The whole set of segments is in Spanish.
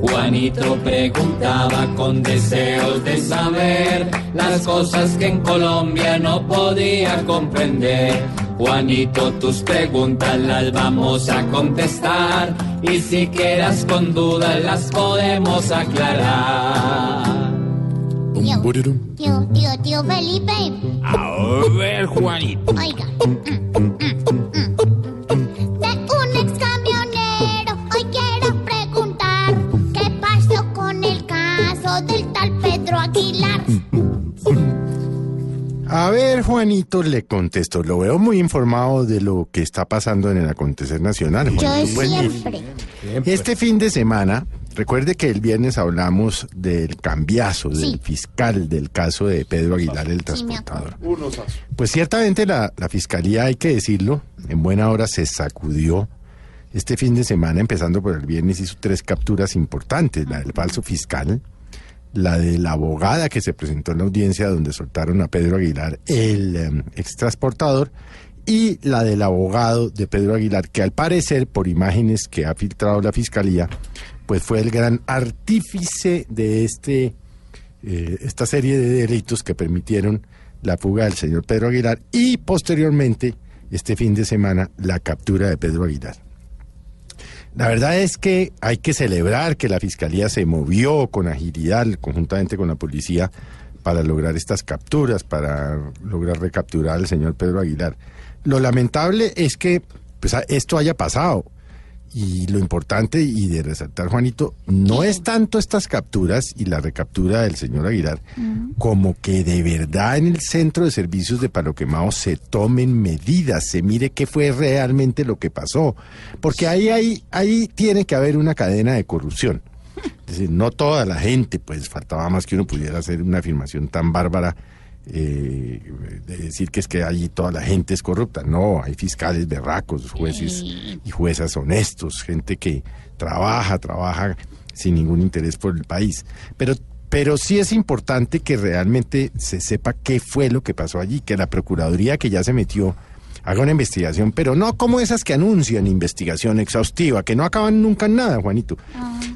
Juanito preguntaba con deseos de saber las cosas que en Colombia no podía comprender. Juanito, tus preguntas las vamos a contestar y si quedas con dudas las podemos aclarar. Tío, tío, tío Felipe. A ver, Juanito. Oiga. A ver, Juanito, le contesto. Lo veo muy informado de lo que está pasando en el acontecer nacional. Yo Juanito. Siempre. Este fin de semana, recuerde que el viernes hablamos del cambiazo, del fiscal del caso de Pedro Aguilar, el Sí, transportador. Pues ciertamente la, la fiscalía, hay que decirlo, en buena hora se sacudió. Este fin de semana, empezando por el viernes, hizo tres capturas importantes. La del falso fiscal, la de la abogada que se presentó en la audiencia donde soltaron a Pedro Aguilar, el eh, extransportador, y la del abogado de Pedro Aguilar, que al parecer, por imágenes que ha filtrado la fiscalía, pues fue el gran artífice de este, eh, esta serie de delitos que permitieron la fuga del señor Pedro Aguilar y posteriormente, este fin de semana, la captura de Pedro Aguilar. La verdad es que hay que celebrar que la Fiscalía se movió con agilidad conjuntamente con la policía para lograr estas capturas, para lograr recapturar al señor Pedro Aguilar. Lo lamentable es que pues, esto haya pasado. Y lo importante y de resaltar, Juanito, no es tanto estas capturas y la recaptura del señor Aguilar, como que de verdad en el centro de servicios de Palo Quemado se tomen medidas, se mire qué fue realmente lo que pasó. Porque ahí, ahí, ahí tiene que haber una cadena de corrupción. Es decir, no toda la gente, pues faltaba más que uno pudiera hacer una afirmación tan bárbara eh, de decir que es que allí toda la gente es corrupta. No, hay fiscales berracos, jueces y juezas honestos, gente que trabaja, trabaja sin ningún interés por el país. Pero, pero sí es importante que realmente se sepa qué fue lo que pasó allí, que la Procuraduría que ya se metió haga una investigación, pero no como esas que anuncian investigación exhaustiva, que no acaban nunca en nada, Juanito,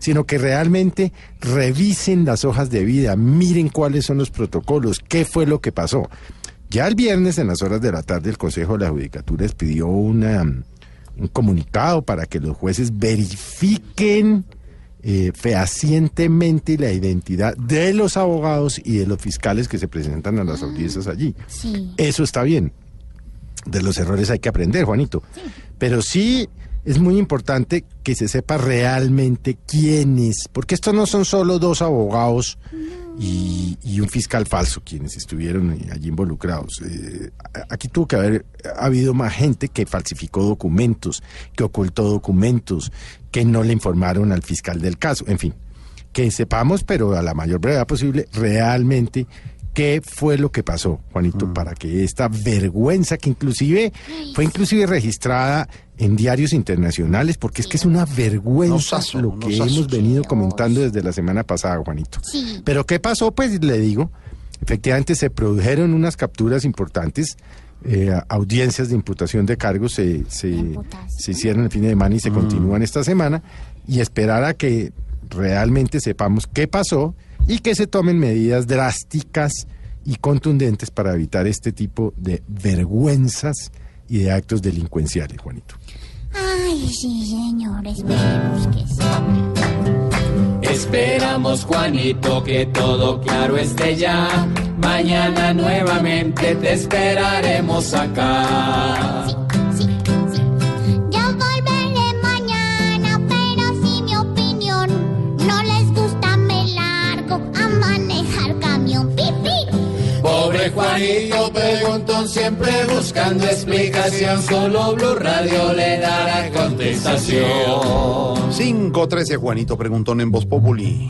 sino que realmente revisen las hojas de vida, miren cuáles son los protocolos, qué fue lo que pasó. Ya el viernes, en las horas de la tarde, el Consejo de la Judicatura expidió una, un comunicado para que los jueces verifiquen eh, fehacientemente la identidad de los abogados y de los fiscales que se presentan a las audiencias allí. Sí. Eso está bien. De los errores hay que aprender, Juanito. Pero sí es muy importante que se sepa realmente quiénes, porque estos no son solo dos abogados y, y un fiscal falso quienes estuvieron allí involucrados. Eh, aquí tuvo que haber habido más gente que falsificó documentos, que ocultó documentos, que no le informaron al fiscal del caso, en fin que sepamos, pero a la mayor brevedad posible, realmente qué fue lo que pasó, Juanito, para que esta vergüenza que inclusive fue inclusive registrada en diarios internacionales, porque es que es una vergüenza lo que hemos venido comentando desde la semana pasada, Juanito. Sí. Pero ¿qué pasó? Pues le digo, efectivamente se produjeron unas capturas importantes. eh, audiencias de imputación de cargos se, se, se hicieron el fin de semana y se continúan esta semana y esperar a que realmente sepamos qué pasó y que se tomen medidas drásticas y contundentes para evitar este tipo de vergüenzas y de actos delincuenciales, Juanito. Ay, sí, señor, esperemos que sí. Esperamos, Juanito, que todo claro esté ya. Mañana nuevamente te esperaremos acá. Sí. Juanito preguntó siempre buscando explicación, solo Blue Radio le dará contestación. 513 Juanito preguntón en Voz Populi.